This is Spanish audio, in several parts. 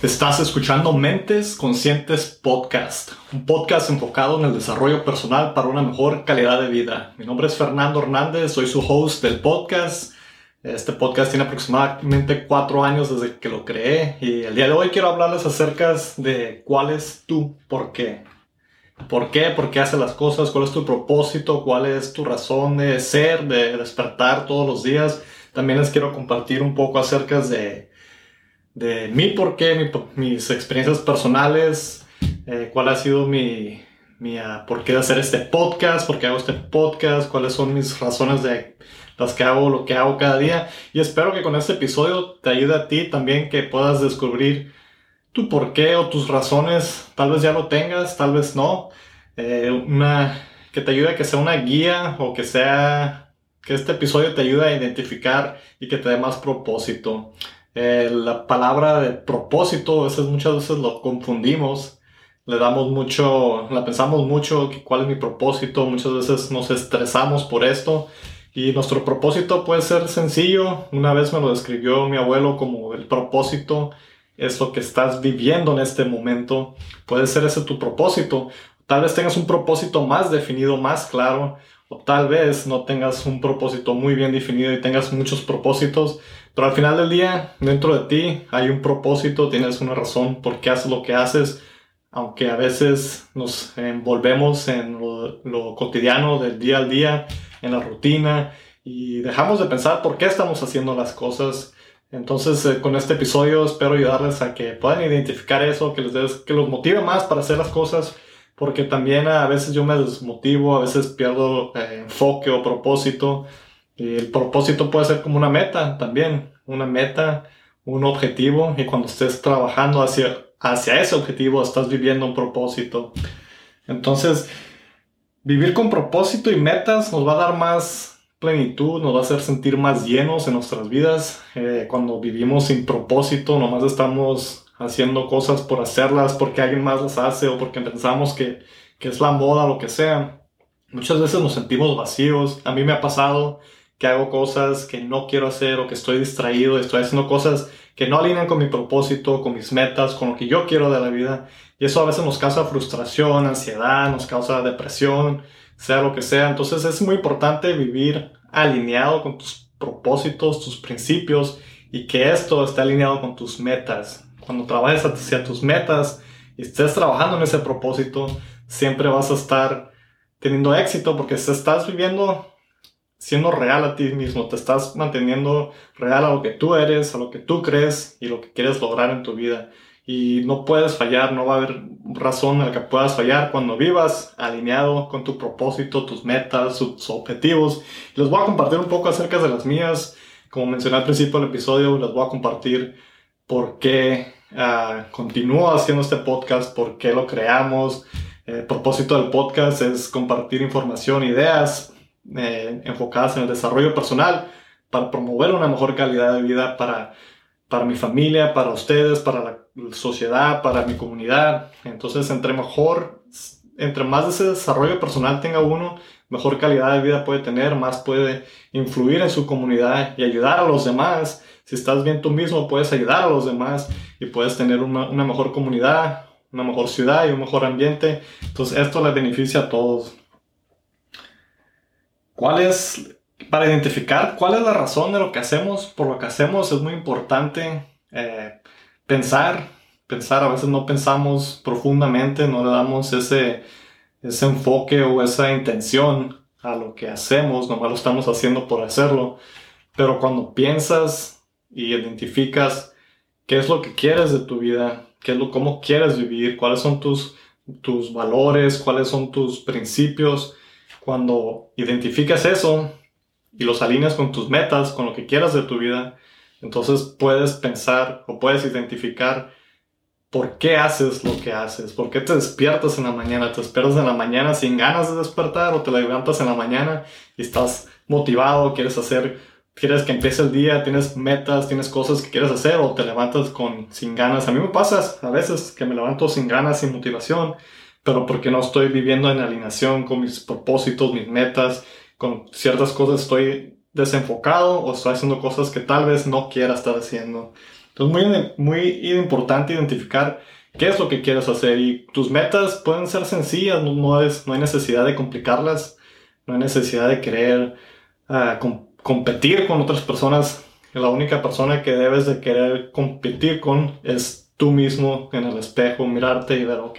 Estás escuchando Mentes Conscientes Podcast, un podcast enfocado en el desarrollo personal para una mejor calidad de vida. Mi nombre es Fernando Hernández, soy su host del podcast. Este podcast tiene aproximadamente cuatro años desde que lo creé y el día de hoy quiero hablarles acerca de cuál es tu por qué. ¿Por qué? ¿Por qué haces las cosas? ¿Cuál es tu propósito? ¿Cuál es tu razón de ser, de despertar todos los días? También les quiero compartir un poco acerca de de mi por qué, mis experiencias personales, eh, cuál ha sido mi, mi uh, por qué de hacer este podcast, por qué hago este podcast, cuáles son mis razones de las que hago lo que hago cada día. Y espero que con este episodio te ayude a ti también que puedas descubrir tu por qué o tus razones. Tal vez ya lo tengas, tal vez no. Eh, una, que te ayude a que sea una guía o que sea que este episodio te ayude a identificar y que te dé más propósito. Eh, la palabra de propósito, veces, muchas veces lo confundimos, le damos mucho, la pensamos mucho, cuál es mi propósito, muchas veces nos estresamos por esto y nuestro propósito puede ser sencillo, una vez me lo describió mi abuelo como el propósito es lo que estás viviendo en este momento, puede ser ese tu propósito, tal vez tengas un propósito más definido, más claro, o tal vez no tengas un propósito muy bien definido y tengas muchos propósitos, pero al final del día, dentro de ti hay un propósito, tienes una razón por qué haces lo que haces, aunque a veces nos envolvemos en lo, cotidiano del día al día, en la rutina, y dejamos de pensar por qué estamos haciendo las cosas. Entonces, eh, con este episodio espero ayudarles a que puedan identificar eso, que les que los motive más para hacer las cosas, porque también a veces yo me desmotivo, a veces pierdo eh, enfoque o propósito y el propósito puede ser como una meta también, una meta, un objetivo, y cuando estés trabajando hacia, hacia ese objetivo, estás viviendo un propósito. Entonces, vivir con propósito y metas nos va a dar más plenitud, nos va a hacer sentir más llenos en nuestras vidas. Eh, cuando vivimos sin propósito, nomás estamos haciendo cosas por hacerlas, porque alguien más las hace o porque pensamos que, que es la moda, lo que sea. Muchas veces nos sentimos vacíos. A mí me ha pasado que hago cosas que no quiero hacer o que estoy distraído, estoy haciendo cosas que no alinean con mi propósito, con mis metas, con lo que yo quiero de la vida. Y eso a veces nos causa frustración, ansiedad, nos causa depresión, sea lo que sea. Entonces es muy importante vivir alineado con tus propósitos, tus principios y que esto esté alineado con tus metas. Cuando trabajes hacia tus metas y estés trabajando en ese propósito, siempre vas a estar teniendo éxito porque estás viviendo siendo real a ti mismo, te estás manteniendo real a lo que tú eres, a lo que tú crees y lo que quieres lograr en tu vida. Y no puedes fallar, no va a haber razón en la que puedas fallar cuando vivas alineado con tu propósito, tus metas, tus objetivos. Les voy a compartir un poco acerca de las mías. Como mencioné al principio del episodio, les voy a compartir por qué uh, continúo haciendo este podcast, por qué lo creamos. El propósito del podcast es compartir información, ideas eh, enfocadas en el desarrollo personal para promover una mejor calidad de vida para, para mi familia, para ustedes, para la sociedad, para mi comunidad. Entonces, entre mejor, entre más ese desarrollo personal tenga uno, mejor calidad de vida puede tener, más puede influir en su comunidad y ayudar a los demás. Si estás bien tú mismo, puedes ayudar a los demás y puedes tener una, una mejor comunidad, una mejor ciudad y un mejor ambiente. Entonces, esto le beneficia a todos. ¿Cuál es, para identificar cuál es la razón de lo que hacemos, por lo que hacemos, es muy importante eh, pensar, pensar, a veces no pensamos profundamente, no le damos ese, ese enfoque o esa intención a lo que hacemos, nomás lo estamos haciendo por hacerlo, pero cuando piensas y identificas qué es lo que quieres de tu vida, qué es lo, cómo quieres vivir, cuáles son tus, tus valores, cuáles son tus principios, cuando identificas eso y los alineas con tus metas, con lo que quieras de tu vida, entonces puedes pensar o puedes identificar por qué haces lo que haces, por qué te despiertas en la mañana, te despiertas en la mañana sin ganas de despertar o te levantas en la mañana y estás motivado, quieres hacer, quieres que empiece el día, tienes metas, tienes cosas que quieres hacer o te levantas con sin ganas. A mí me pasa a veces que me levanto sin ganas, sin motivación pero porque no estoy viviendo en alineación con mis propósitos, mis metas, con ciertas cosas estoy desenfocado o estoy haciendo cosas que tal vez no quiera estar haciendo. Entonces, muy, muy importante identificar qué es lo que quieres hacer y tus metas pueden ser sencillas, no, es, no hay necesidad de complicarlas, no hay necesidad de querer uh, competir con otras personas. La única persona que debes de querer competir con es tú mismo en el espejo, mirarte y ver, ok,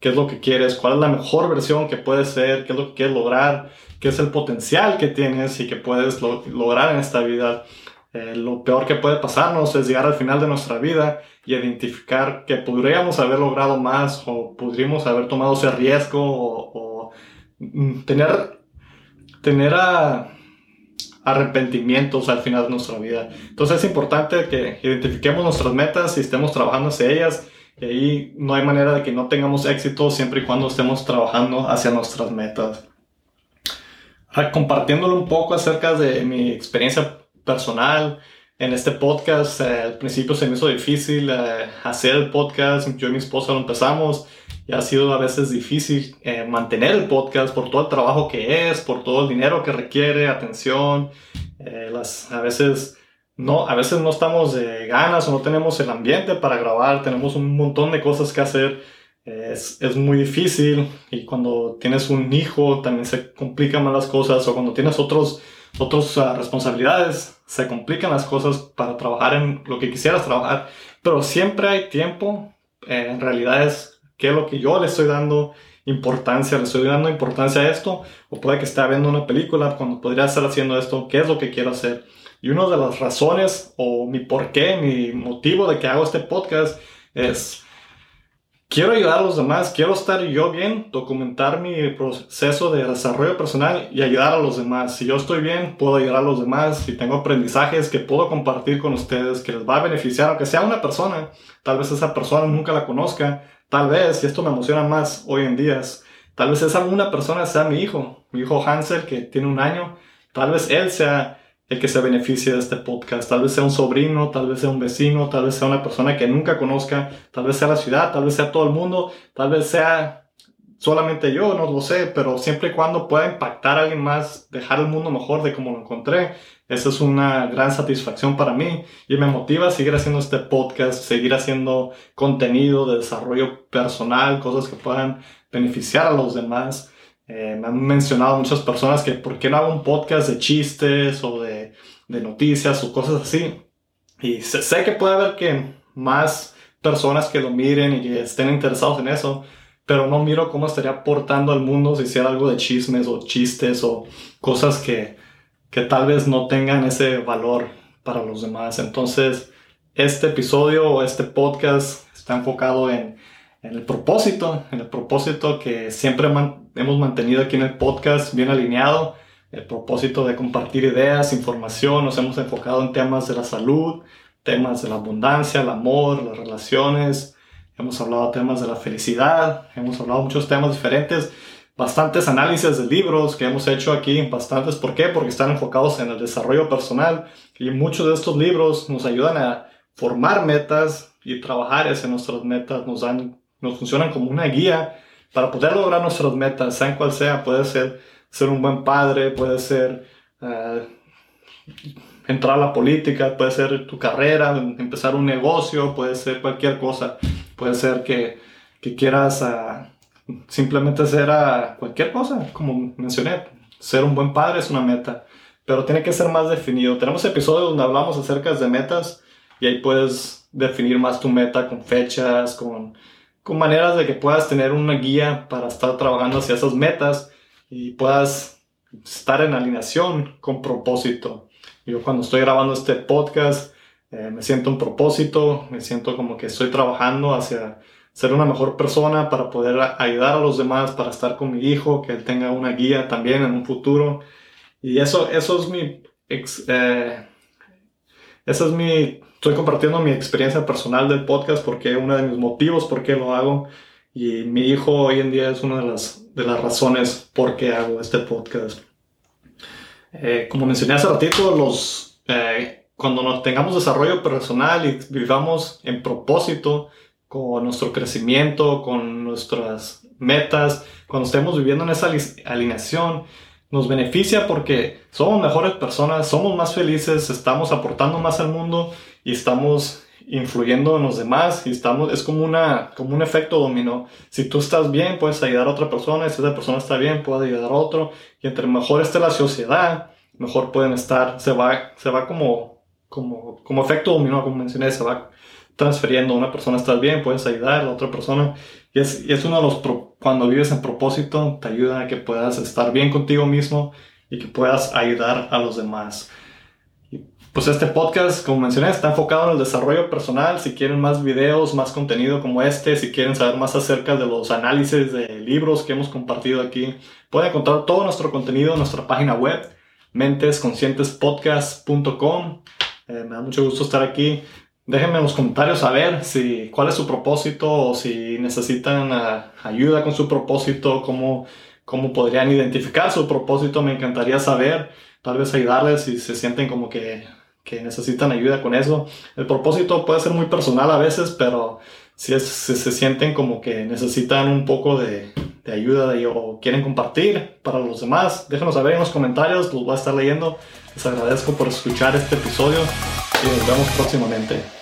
qué es lo que quieres, cuál es la mejor versión que puedes ser, qué es lo que quieres lograr, qué es el potencial que tienes y que puedes lograr en esta vida. Eh, lo peor que puede pasarnos es llegar al final de nuestra vida y identificar que podríamos haber logrado más o podríamos haber tomado ese riesgo o, mm, tener, tener arrepentimientos al final de nuestra vida. Entonces es importante que identifiquemos nuestras metas y estemos trabajando hacia ellas. Y ahí no hay manera de que no tengamos éxito siempre y cuando estemos trabajando hacia nuestras metas. compartiéndolo un poco acerca de mi experiencia personal. En este podcast, eh, al principio se me hizo difícil eh, hacer el podcast. Yo y mi esposa lo empezamos y ha sido a veces difícil eh, mantener el podcast por todo el trabajo que es, por todo el dinero que requiere, atención. las, a veces no, a veces no estamos de ganas o no tenemos el ambiente para grabar, tenemos un montón de cosas que hacer. Es, es, muy difícil y cuando tienes un hijo también se complican más las cosas o cuando tienes otros otras uh, responsabilidades, se complican las cosas para trabajar en lo que quisieras trabajar, pero siempre hay tiempo, eh, en realidad es qué es lo que yo le estoy dando importancia, le estoy dando importancia a esto, o puede que esté viendo una película cuando podría estar haciendo esto, qué es lo que quiero hacer. Y una de las razones o mi por qué, mi motivo de que hago este podcast es quiero ayudar a los demás, quiero estar yo bien, documentar mi proceso de desarrollo personal y ayudar a los demás. Si yo estoy bien, puedo ayudar a los demás. Si tengo aprendizajes que puedo compartir con ustedes, que les va a beneficiar, aunque sea una persona, tal vez esa persona nunca la conozca, tal vez, y esto me emociona más hoy en día, tal vez esa una persona sea mi hijo, mi hijo Hansel, que tiene un año, tal vez él sea el que se beneficie de este podcast. Tal vez sea un sobrino, tal vez sea un vecino, tal vez sea una persona que nunca conozca, tal vez sea la ciudad, tal vez sea todo el mundo, tal vez sea solamente yo, no lo sé, pero siempre y cuando pueda impactar a alguien más, dejar el mundo mejor de como lo encontré, esa es una gran satisfacción para mí y me motiva a seguir haciendo este podcast, seguir haciendo contenido de desarrollo personal, cosas que puedan beneficiar a los demás. Eh, me han mencionado muchas personas que por qué no hago un podcast de chistes o de, de noticias o cosas así. Y sé, sé, que puede haber que más personas que lo miren y que estén interesados en eso, pero no miro cómo estaría aportando al mundo si hiciera algo de chismes o chistes o cosas que, que tal vez no tengan ese valor para los demás. Entonces, este episodio o este podcast está enfocado en en el propósito, en el propósito que siempre hemos mantenido aquí en el podcast bien alineado, el propósito de compartir ideas, información, nos hemos enfocado en temas de la salud, temas de la abundancia, el amor, las relaciones, hemos hablado temas de la felicidad, hemos hablado muchos temas diferentes, bastantes análisis de libros que hemos hecho aquí, bastantes, ¿por qué? Porque están enfocados en el desarrollo personal y muchos de estos libros nos ayudan a formar metas y trabajar hacia nuestras metas, nos dan nos funcionan como una guía para poder lograr nuestras metas, sean cual sea, puede ser ser un buen padre, puede ser eh, entrar a la política, puede ser tu carrera, empezar un negocio, puede ser cualquier cosa, puede ser que, que quieras uh, simplemente hacer uh, cualquier cosa, como mencioné, ser un buen padre es una meta, pero tiene que ser más definido. Tenemos episodios donde hablamos acerca de metas y ahí puedes definir más tu meta con fechas, con con maneras de que puedas tener una guía para estar trabajando hacia esas metas y puedas estar en alineación con propósito. Yo cuando estoy grabando este podcast eh, me siento un propósito, me siento como que estoy trabajando hacia ser una mejor persona para poder ayudar a los demás, para estar con mi hijo, que él tenga una guía también en un futuro. Y eso, eso es mi... Eh, eso es mi estoy compartiendo mi experiencia personal del podcast porque uno de mis motivos por qué lo hago y mi hijo hoy en día es una de las, de las razones por qué hago este podcast. Eh, como mencioné hace ratito, los, eh, cuando nos tengamos desarrollo personal y vivamos en propósito con nuestro crecimiento, con nuestras metas, cuando estemos viviendo en esa alineación, nos beneficia porque somos mejores personas, somos más felices, estamos aportando más al mundo y estamos influyendo en los demás y estamos, es como, una, como un efecto dominó. Si tú estás bien, puedes ayudar a otra persona, y si esa persona está bien, puede ayudar a otro, y entre mejor esté la sociedad, mejor pueden estar, se va, se va como, como, como efecto dominó, como mencioné, se va transfiriendo, una persona está bien, puedes ayudar a la otra persona, y es, y es uno de los, cuando vives en propósito, te ayuda a que puedas estar bien contigo mismo y que puedas ayudar a los demás. Pues este podcast, como mencioné, está enfocado en el desarrollo personal. Si quieren más videos, más contenido como este, si quieren saber más acerca de los análisis de libros que hemos compartido aquí, pueden encontrar todo nuestro contenido en nuestra página web, mentesconscientespodcast.com. Eh, me da mucho gusto estar aquí. Déjenme en los comentarios saber si, cuál es su propósito o si necesitan uh, ayuda con su propósito, cómo, cómo podrían identificar su propósito. Me encantaría saber, tal vez ayudarles si se sienten como que que necesitan ayuda con eso. El propósito puede ser muy personal a veces, pero si, se sienten como que necesitan un poco de, de ayuda de, o quieren compartir para los demás, déjenos saber en los comentarios, los voy a estar leyendo. Les agradezco por escuchar este episodio y nos vemos próximamente.